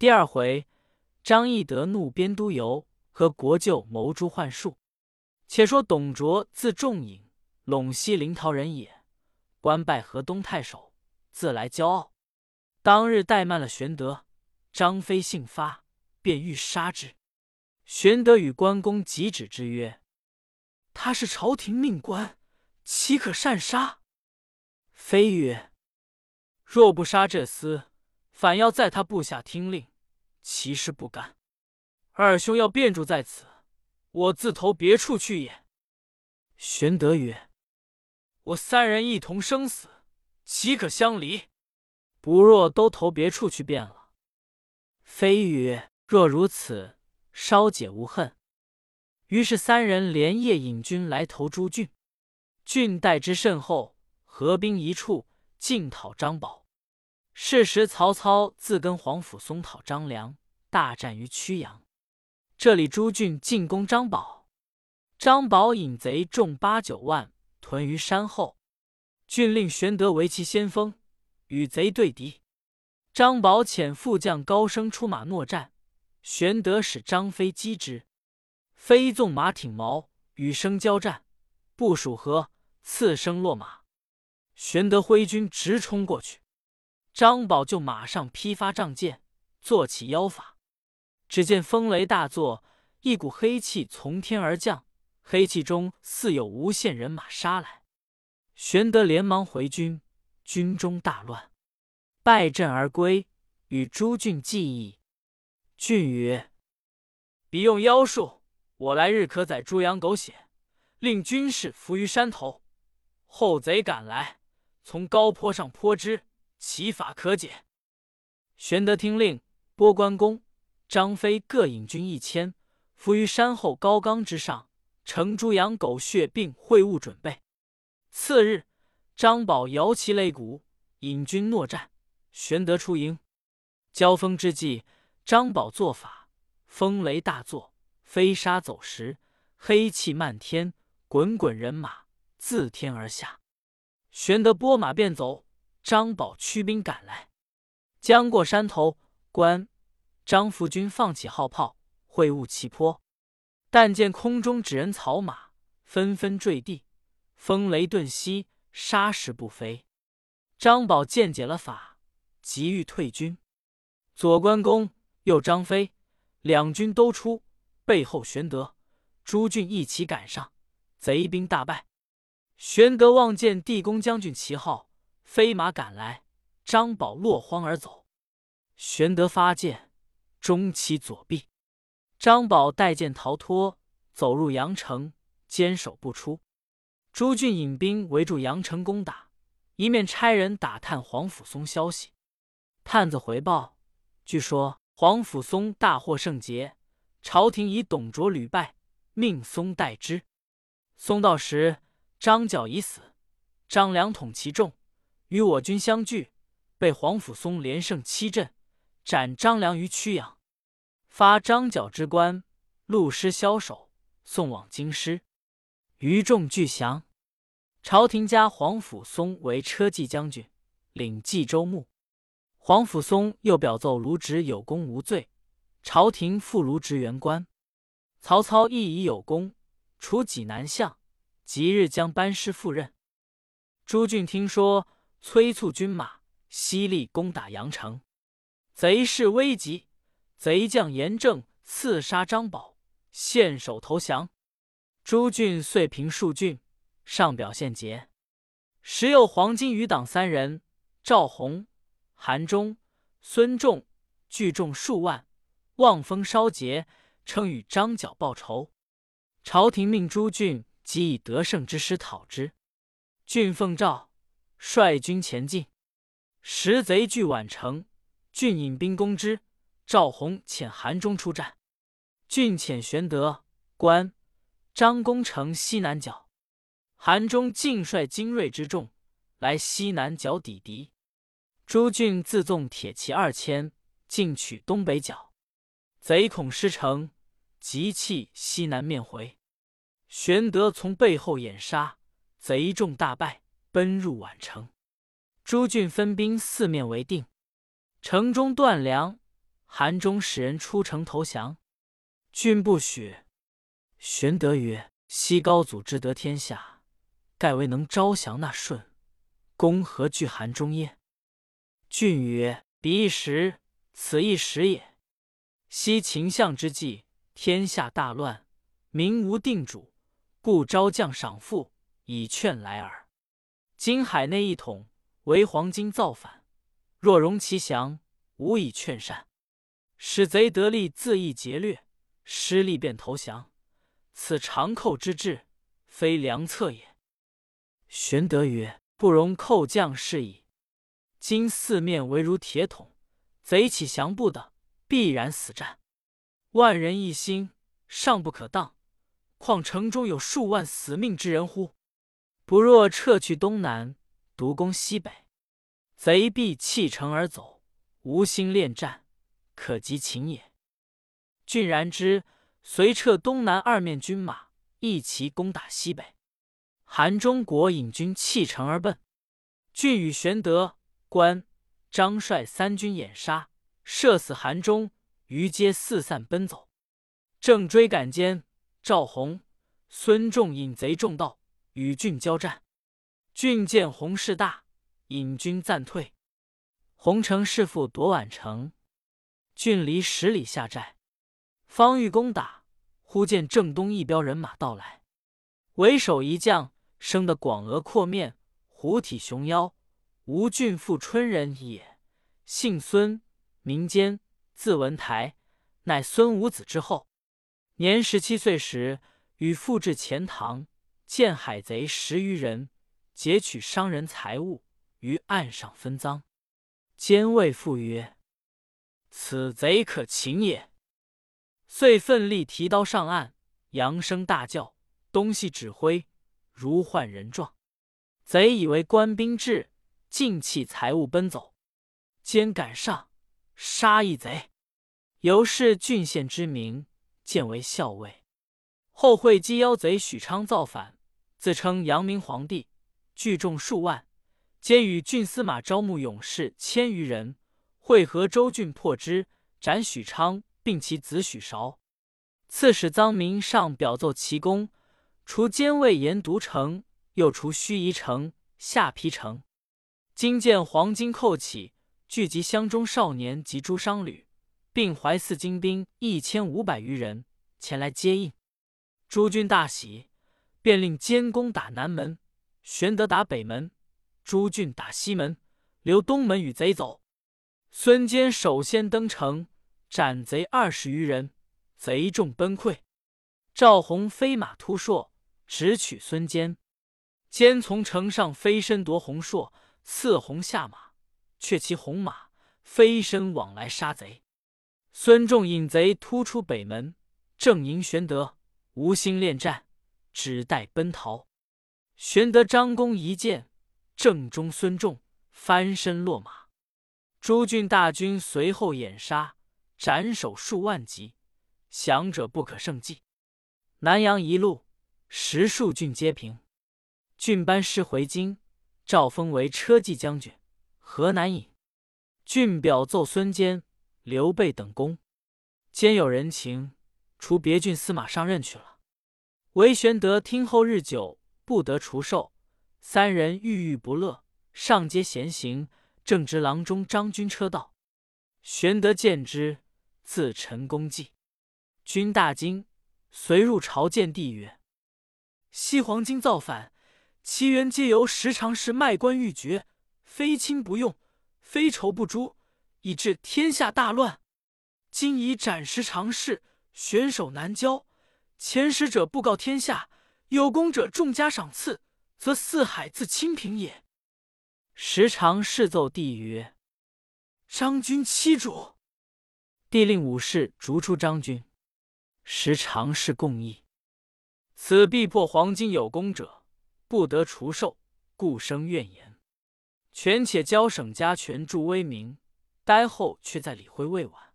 第二回，张翼德怒边都游，和国舅谋诛幻术。且说董卓字仲颖，陇西临洮人也，官拜河东太守，自来骄傲。当日怠慢了玄德，张飞性发，便欲杀之。玄德与关公急止之曰：“他是朝廷命官，岂可擅杀？”飞曰：“若不杀这厮，反要在他部下听令，其事不干。二兄要便住在此，我自投别处去也。”玄德曰：“我三人一同生死，岂可相离？不若都投别处去便了。”飞曰：“若如此。”稍解无恨，于是三人连夜引军来投朱俊。俊待之甚厚，合兵一处，进讨张宝。是时曹操自跟黄甫松讨张良，大战于曲阳。这里朱俊进攻张宝，张宝引贼众八九万屯于山后。俊令玄德为其先锋，与贼对敌。张宝遣副将高升出马搦战。玄德使张飞击之，飞纵马挺矛，与生交战，不数合，刺生落马。玄德挥军直冲过去，张宝就马上披发仗剑，做起妖法。只见风雷大作，一股黑气从天而降，黑气中似有无限人马杀来。玄德连忙回军，军中大乱，败阵而归，与朱俊计议。俊曰：“彼用妖术，我来日可宰猪羊狗血，令军士伏于山头。后贼赶来，从高坡上泼之，其法可解。”玄德听令，拨关公、张飞各引军一千，伏于山后高冈之上，盛猪羊狗血并会物准备。次日，张宝摇旗擂鼓，引军搦战。玄德出营，交锋之际。张宝做法，风雷大作，飞沙走石，黑气漫天，滚滚人马自天而下。玄德拨马便走，张宝驱兵赶来，将过山头，关张福军放起号炮，会晤齐坡。但见空中纸人草马纷纷坠地，风雷顿息，沙石不飞。张宝见解了法，急欲退军。左关公。右张飞两军都出，背后玄德、朱俊一起赶上，贼兵大败。玄德望见地公将军旗号，飞马赶来，张宝落荒而走。玄德发剑，中其左臂。张宝带剑逃脱，走入阳城，坚守不出。朱俊引兵围住阳城攻打，一面差人打探黄甫松消息。探子回报，据说。黄甫松大获圣捷，朝廷以董卓屡败，命松代之。松到时，张角已死，张良统其众，与我军相聚，被黄甫松连胜七阵，斩张良于曲阳，发张角之官，陆师枭首，送往京师。余众俱降。朝廷加黄甫松为车骑将军，领冀州牧。黄甫松又表奏卢植有功无罪，朝廷复卢植原官。曹操亦以有功，除济南相，即日将班师赴任。朱俊听说，催促军马，犀利攻打阳城。贼势危急，贼将严正刺杀张宝，献首投降。朱俊遂平数郡，上表献捷。时有黄金余党三人，赵弘。韩忠、孙仲聚众数万，望风烧节，称与张角报仇。朝廷命朱俊即以得胜之师讨之。俊奉诏率军前进，时贼据宛城，郡引兵攻之。赵弘遣韩忠出战，郡遣玄德、关张攻城西南角，韩忠尽率精锐之众来西南角抵敌。朱俊自纵铁骑二千，进取东北角，贼恐失城，急弃西南面回。玄德从背后掩杀，贼众大败，奔入宛城。诸郡分兵四面围定，城中断粮，韩忠使人出城投降，郡不许。玄德曰：“昔高祖之得天下，盖为能招降纳顺，公何惧韩忠耶？”郡曰：“彼一时，此一时也。昔秦相之际，天下大乱，民无定主，故招将赏赋，以劝来耳。今海内一统，为黄巾造反，若容其降，无以劝善，使贼得利，自意劫掠，失利便投降。”此长寇之志，非良策也。玄德曰：“不容寇将是矣。今四面围如铁桶，贼起降不得，必然死战。万人一心，尚不可当，况城中有数万死命之人乎？不若撤去东南，独攻西北，贼必弃城而走，无心恋战，可及擒也。”俊然之。遂撤东南二面军马，一齐攻打西北。韩中国引军弃城而奔。郡与玄德、关张率三军掩杀，射死韩忠，余皆四散奔走。正追赶间，赵弘、孙仲引贼众到，与郡交战。郡见洪势大，引军暂退。洪城弑父夺宛城，郡离十里下寨。方欲攻打，忽见正东一彪人马到来，为首一将生得广额阔面，虎体熊腰，吴郡富春人也，姓孙，名坚，字文台，乃孙武子之后。年十七岁时，与父至钱塘，见海贼十余人，劫取商人财物，于岸上分赃。坚谓父曰：“此贼可擒也。”遂奋力提刀上岸，扬声大叫，东西指挥，如唤人状。贼以为官兵至，尽弃财物奔走。兼赶上，杀一贼。由是郡县之名，建为校尉。后会稽妖贼许昌造反，自称阳明皇帝，聚众数万，兼与郡司马招募勇士千余人，会合州郡破之，斩许昌。并其子许韶，刺史臧明上表奏其功，除监卫严独城，又除盱眙城、下邳城。今见黄巾寇起，聚集乡中少年及诸商旅，并怀四精兵一千五百余人前来接应。诸军大喜，便令监攻打南门，玄德打北门，诸郡打西门，留东门与贼走。孙坚首先登城。斩贼二十余人，贼众崩溃。赵弘飞马突硕，直取孙坚。坚从城上飞身夺红硕，刺红下马，却骑红马飞身往来杀贼。孙仲引贼突出北门，正迎玄德，无心恋战，只待奔逃。玄德张弓一箭，正中孙仲，翻身落马。诸郡大军随后掩杀。斩首数万级，降者不可胜计。南阳一路，十数郡皆平。郡班师回京，诏封为车骑将军、河南尹。郡表奏孙坚、刘备等功，兼有人情，除别郡司马上任去了。唯玄德听后日久，不得除授。三人郁郁不乐，上街闲行，正值郎中张军车到，玄德见之。自陈功绩，君大惊，随入朝见帝曰：“西黄巾造反，其源皆由时常侍卖官鬻爵，非亲不用，非仇不诛，以致天下大乱。今已斩时常侍，悬首难交。前使者布告天下，有功者重加赏赐，则四海自清平也。”时常侍奏帝曰：“张君欺主。”帝令武士逐出张军，时常侍共议。此必破黄金有功者，不得除授，故生怨言。权且交省家权助威名，待后却在理会未晚。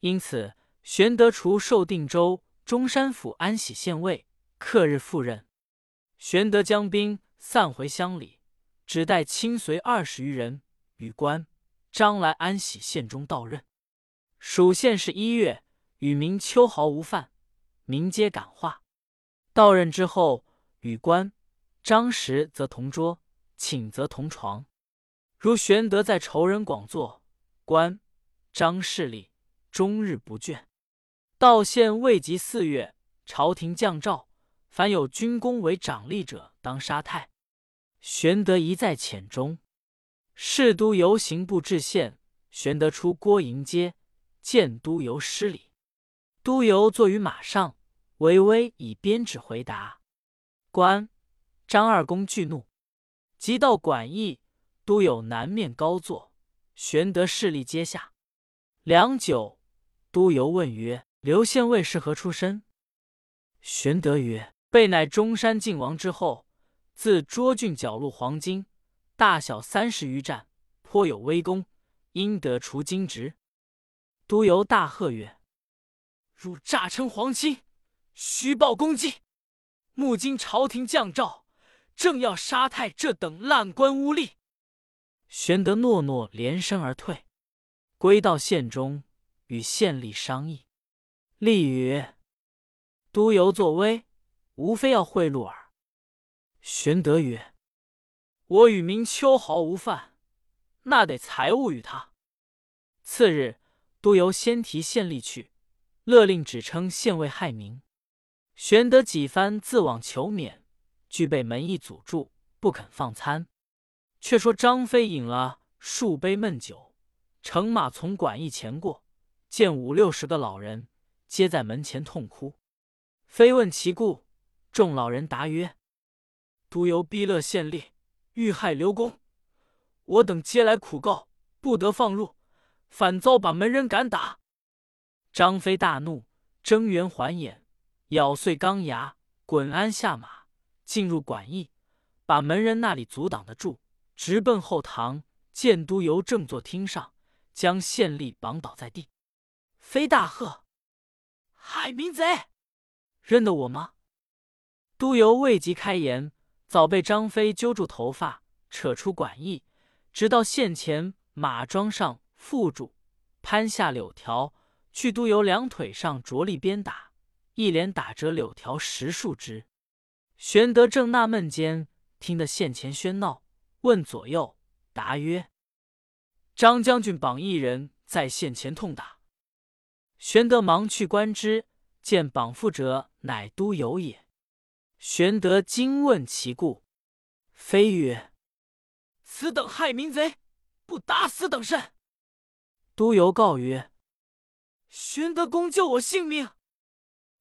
因此，玄德除授定州、中山府安喜县尉，克日赴任。玄德将兵散回乡里，只带亲随二十余人与关张来安喜县中到任。属县是一月，与民秋毫无犯，民皆感化。到任之后，与官张实则同桌，寝则同床。如玄德在仇人广作，官张势力终日不倦。到县未及四月，朝廷降诏，凡有军功为长吏者，当杀太。玄德一在浅中，侍都游行部至县，玄德出郭迎接，见都游失礼。都游坐于马上。微微以鞭指回答，关张二公惧怒，即到馆驿，都有南面高坐。玄德势力阶下，良久，都游问曰：“刘县尉是何出身？”玄德曰：“备乃中山靖王之后，自涿郡剿戮黄巾，大小三十余战，颇有威功，因得除金职。”都邮大喝曰：“汝诈称皇亲！”虚报功绩，目今朝廷降诏，正要杀太这等烂官污吏。玄德诺诺，连声而退，归到县中，与县吏商议。立曰：“都游作威，无非要贿赂耳。”玄德曰：“我与民秋毫无犯，那得财物与他。”次日，都游先提县吏去，勒令只称县尉害民。玄德几番自往求免，俱被门役阻住，不肯放参。却说张飞饮了数杯闷酒，乘马从馆驿前过，见五六十个老人，皆在门前痛哭。飞问其故，众老人答曰：“都由逼勒县吏，欲害刘公，我等皆来苦告，不得放入，反遭把门人赶打。”张飞大怒，睁圆环眼。咬碎钢牙，滚鞍下马，进入馆驿，把门人那里阻挡得住，直奔后堂，见都游正坐厅上，将县吏绑倒在地。飞大喝：“害民贼，认得我吗？”都游未及开言，早被张飞揪住头发，扯出馆驿，直到县前马桩上缚住，攀下柳条，去都游两腿上着力鞭打。一连打折柳条十数枝，玄德正纳闷间，听得县前喧闹，问左右，答曰：“张将军绑一人在县前痛打。”玄德忙去观之，见绑缚者乃都游也。玄德惊问其故，非曰：“此等害民贼，不打死等甚？”都游告曰：“玄德公救我性命。”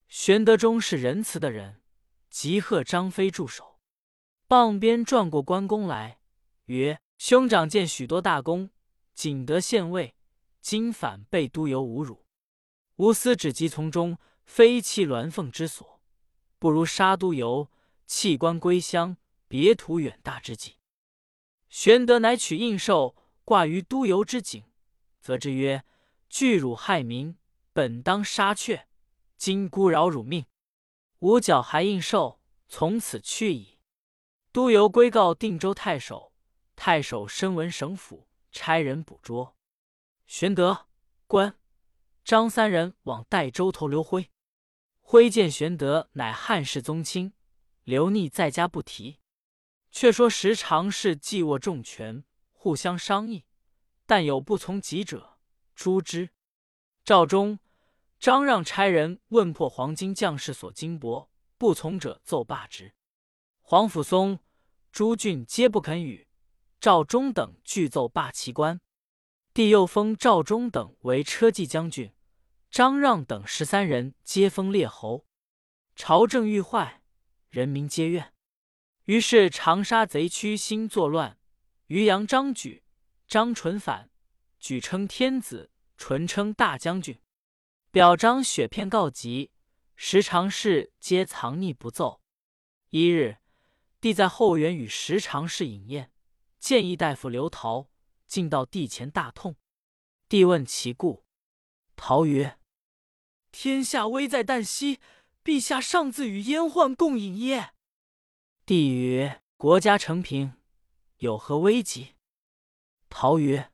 玄德终是仁慈的人，即贺张飞住手，傍边转过关公来，曰：“兄长见许多大功，仅得县尉，今反被都游侮辱，吾思只及从中，非弃鸾凤之所，不如杀都游，弃官归乡，别图远大之计。”玄德乃取印绶挂于都游之颈，则之曰：“拒辱害民，本当杀却。”今孤饶汝命，吾缴还印绶，从此去矣。都游归告定州太守，太守身闻省府，差人捕捉。玄德、官张三人往代州投刘辉。辉见玄德乃汉室宗亲，刘逆在家不提。却说时常是既握重权，互相商议，但有不从己者，诛之。赵忠。张让差人问破黄金将士所金帛，不从者奏罢之。黄甫松、朱俊皆不肯与。赵忠等俱奏罢其官。帝又封赵忠等为车骑将军，张让等十三人皆封列侯。朝政愈坏，人民皆怨。于是长沙贼区心作乱。渔阳张举、张纯反，举称天子，纯称大将军。表彰雪片告急，时常侍皆藏匿不奏。一日，帝在后园与时常侍饮宴，见议大夫刘陶，进到帝前大痛。帝问其故，陶曰：“天下危在旦夕，陛下尚自与阉宦共饮耶？”帝曰：“国家承平，有何危急？”陶曰：“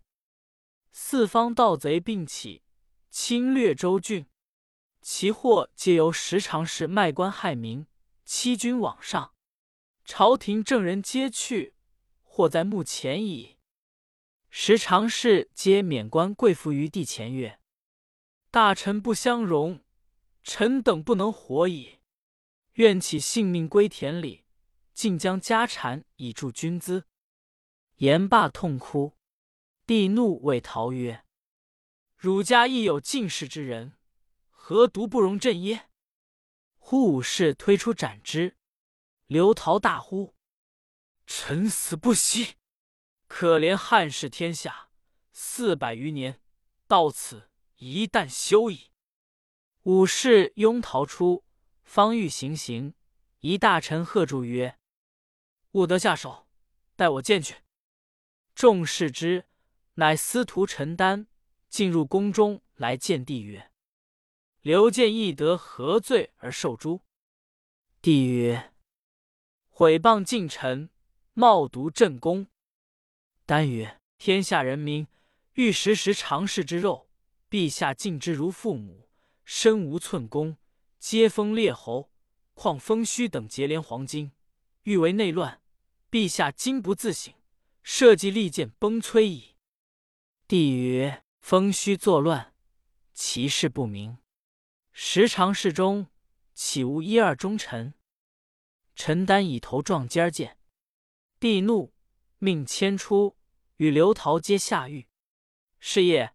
四方盗贼并起。”侵略州郡，其祸皆由时常侍卖官害民，欺君罔上。朝廷正人皆去，祸在目前矣。时常侍皆免官跪伏于地前曰：“大臣不相容，臣等不能活矣。愿起性命归田里，尽将家产以助军资。”言罢痛哭。帝怒，谓陶曰：“汝家亦有进士之人，何独不容朕耶？”忽武士推出斩之。刘陶大呼：“臣死不息！可怜汉室天下四百余年，到此一旦休矣。”武士拥逃出，方欲行刑，一大臣喝住曰：“勿得下手，待我见去。”众视之。乃司徒陈丹进入宫中来见帝曰：“刘建义得何罪而受诛？”帝曰：“毁谤近臣，冒渎朕功。”丹曰：“天下人民欲食食常侍之肉，陛下敬之如父母，身无寸功，皆封列侯，况封虚等结连黄金，欲为内乱，陛下今不自省，社稷利剑崩摧矣。”帝曰：“风虚作乱，其事不明。时常侍中岂无一二忠臣？”陈丹以头撞尖见。帝怒，命迁出，与刘陶皆下狱。是夜，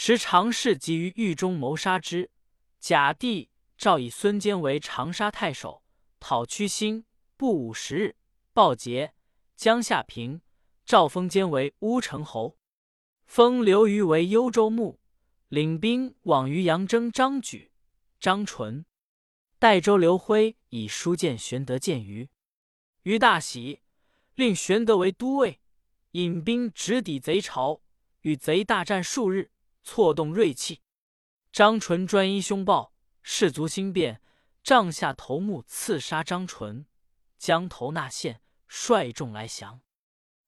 时常侍急于狱中谋杀之。假帝诏以孙坚为长沙太守，讨屈兴，不五十日，报捷，江夏平。诏封坚为乌程侯。封刘虞为幽州牧，领兵往于阳征张举、张纯。代州刘辉以书见玄德见虞，虞大喜，令玄德为都尉，引兵直抵贼巢，与贼大战数日，挫动锐气。张纯专一凶暴，士卒心变，帐下头目刺杀张纯，将头纳县，率众来降。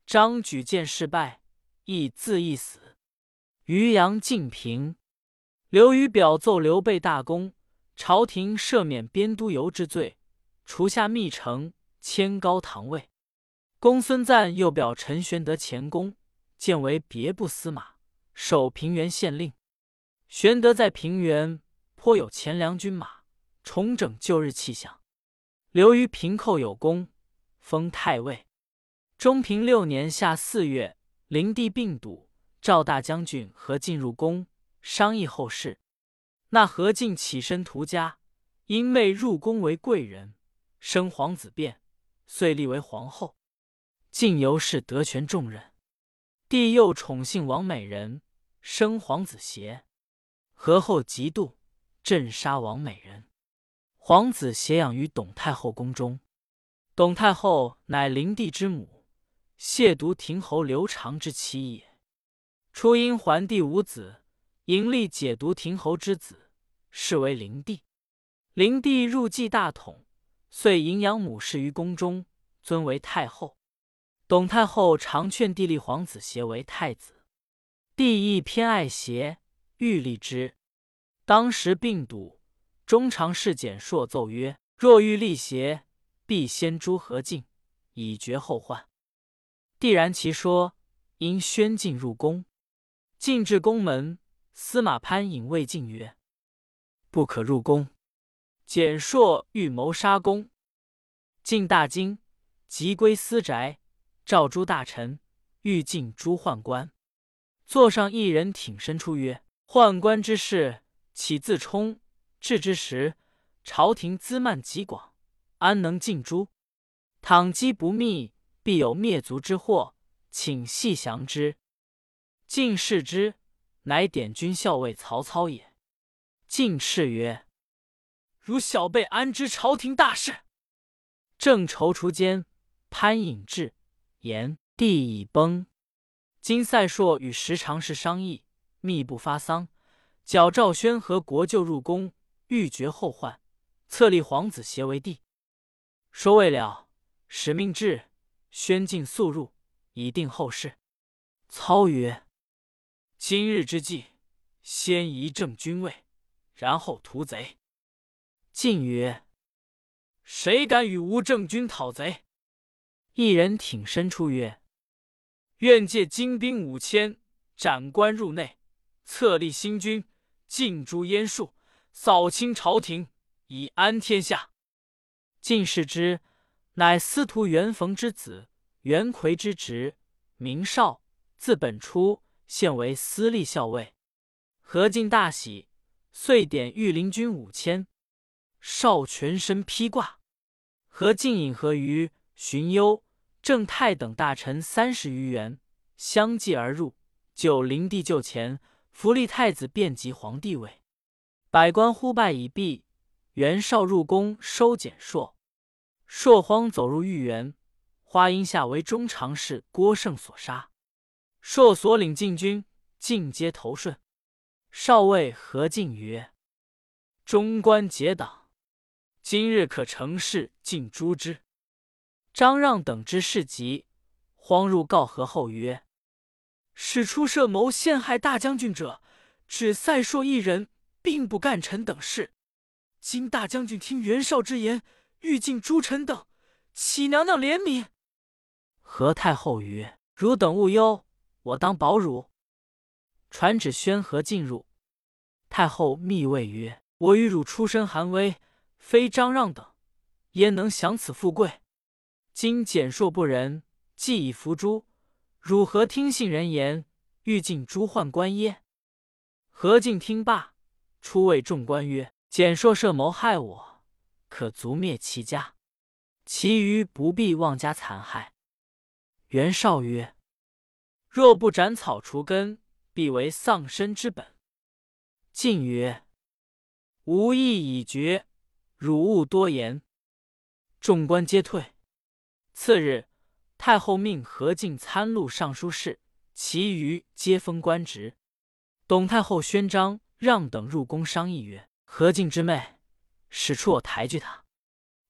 张举见事败。亦自缢死。渔阳晋平，刘虞表奏刘备大功，朝廷赦免边都游之罪，除下密城，迁高堂尉。公孙瓒又表陈玄德前功，建为别部司马，守平原县令。玄德在平原颇有钱粮军马，重整旧日气象。刘虞平寇有功，封太尉。中平六年夏四月。灵帝病笃，赵大将军何进入宫商议后事。那何进起身图家，因妹入宫为贵人，生皇子变，遂立为皇后。晋由是得权重任。帝又宠幸王美人，生皇子协。何后嫉妒，镇杀王美人。皇子协养于董太后宫中。董太后乃灵帝之母。亵渎亭侯刘长之妻也。初因桓帝无子，迎立解毒亭侯之子，是为灵帝。灵帝入继大统，遂迎养母氏于宫中，尊为太后。董太后常劝帝立皇子协为太子，帝亦偏爱协，欲立之。当时病笃，中常侍简硕奏曰：“若欲立协，必先诛何进，以绝后患。”帝然其说，因宣进入宫，进至宫门，司马潘引魏进曰：“不可入宫。”简硕欲谋杀公，进大惊，即归私宅，召诸大臣，欲进诸宦官。座上一人挺身出曰：“宦官之事，岂自充？至之时，朝廷资慢极广，安能尽诛？倘机不密。”必有灭族之祸，请细详之。晋视之，乃点军校尉曹操也。晋斥曰：“如小辈安知朝廷大事？”正踌躇间，潘隐至，言帝已崩。今赛硕与时常侍商议，密不发丧，矫赵宣和国舅入宫，欲绝后患，册立皇子协为帝。说未了，使命至。宣进速入，以定后事。操曰：“今日之计，先移正军位，然后屠贼。”晋曰：“谁敢与吾正军讨贼？”一人挺身出曰：“愿借精兵五千，斩关入内，册立新君，尽诛燕术，扫清朝廷，以安天下。”进士之，乃司徒袁逢之子，袁奎之侄，名绍，字本初，现为司隶校尉。何进大喜，遂点御林军五千。少全身披挂，何进引何于荀攸、郑泰等大臣三十余员相继而入，就灵帝就前，扶立太子，便即皇帝位。百官呼拜已毕，袁绍入宫收简硕，硕慌走入御园，花荫下为中常侍郭胜所杀。硕所领禁军尽皆投顺。少尉何进曰：“中官结党。”今日可成事，尽诛之。张让等之事急，慌入告何后曰：“使出设谋陷害大将军者，只赛硕一人，并不干臣等事。今大将军听袁绍之言，欲尽诸臣等，启娘娘怜悯。”何太后曰：“汝等勿忧，我当保汝。”传旨宣何进入。太后密谓曰：“我与汝出身寒微。”非张让等，焉能享此富贵？今简硕不仁，既已伏诛，汝何听信人言，欲尽诛宦官耶？何进听罢，出谓众官曰：“简硕设谋害我，可族灭其家，其余不必妄加残害。”袁绍曰：“若不斩草除根，必为丧身之本。”晋曰：“吾意已决。”汝勿多言。众官皆退。次日，太后命何进参录尚书事，其余皆封官职。董太后宣张让等入宫商议曰：“何进之妹，使出我抬举他。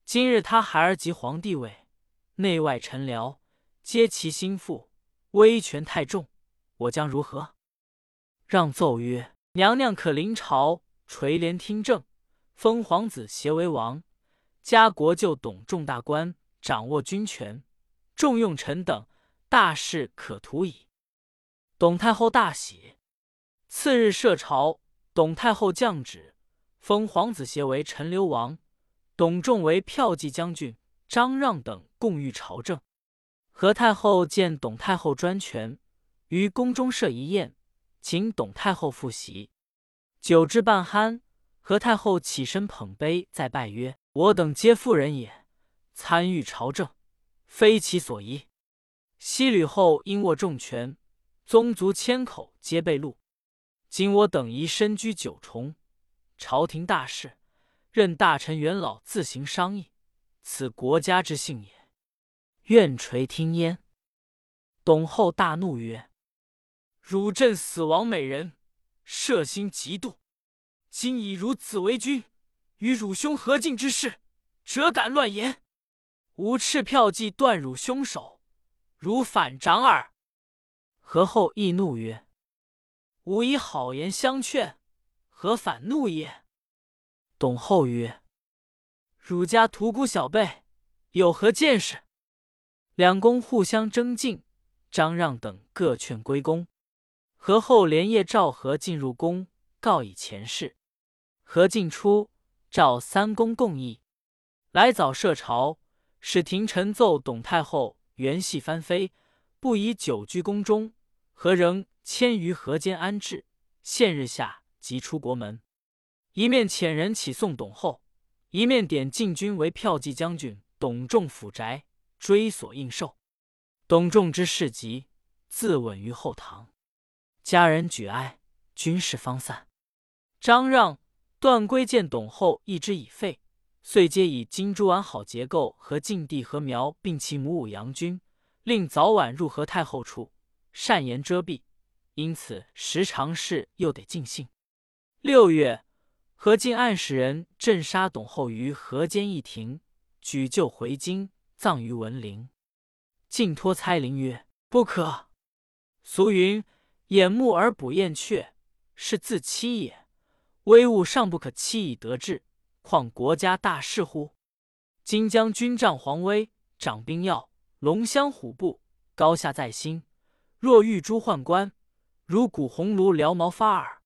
今日他孩儿即皇帝位，内外臣僚皆其心腹，威权太重，我将如何？”让奏曰：“娘娘可临朝垂帘听政。”封皇子协为王，加国舅董仲大官，掌握军权，重用臣等，大事可图矣。董太后大喜。次日设朝，董太后降旨，封皇子协为陈留王，董仲为骠骑将军，张让等共御朝政。何太后见董太后专权，于宫中设一宴，请董太后复席。酒至半酣。何太后起身捧杯，再拜曰：“我等皆妇人也，参与朝政，非其所宜。西吕后因握重权，宗族千口皆被戮。今我等宜身居九重，朝廷大事，任大臣元老自行商议，此国家之幸也。愿垂听焉。”董后大怒曰：“汝朕死亡美人，摄心嫉妒。”今以汝子为君，与汝兄何进之事，辄敢乱言？吾敕票骑断汝凶手，汝反掌耳！何后亦怒曰：“吾以好言相劝，何反怒也？”董后曰：“汝家屠沽小辈，有何见识？”两宫互相争竞，张让等各劝归宫。何后连夜召何进入宫，告以前事。何进出，召三公共议。来早设朝，使廷臣奏董太后元系翻飞，不宜久居宫中。何仍迁于河间安置。现日下即出国门。一面遣人启送董后，一面点禁军为骠骑将军董仲府宅追索应受。董仲之事急，自刎于后堂。家人举哀，军士方散。张让。段归见董后意之已废，遂皆以金珠完好结构和晋帝和苗并其母武阳君，令早晚入何太后处，善言遮蔽。因此时常事又得尽兴。六月，何进暗使人镇杀董后于河间一亭，举柩回京，葬于文陵。晋托猜灵曰：“不可。俗云：‘掩目而捕燕雀’，是自欺也。威武尚不可欺以得志，况国家大事乎？今将军仗皇威，掌兵要，龙骧虎步，高下在心。若遇诸宦官，如鼓红炉燎毛发耳。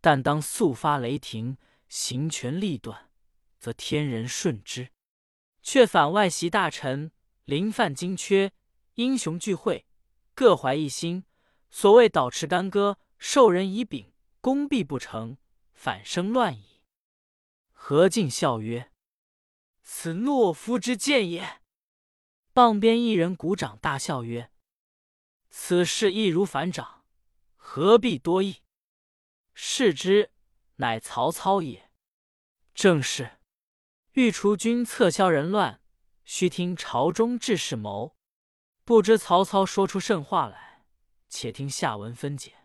但当速发雷霆，行权力断，则天人顺之。却反外袭大臣，临犯金阙，英雄聚会，各怀一心。所谓倒持干戈，授人以柄，功必不成，反生乱矣。何进笑曰：“此懦夫之见也。”傍边一人鼓掌大笑曰：“此事易如反掌，何必多议？”视之，乃曹操也。正是。欲除君侧销人乱，须听朝中志士谋。不知曹操说出甚话来，且听下文分解。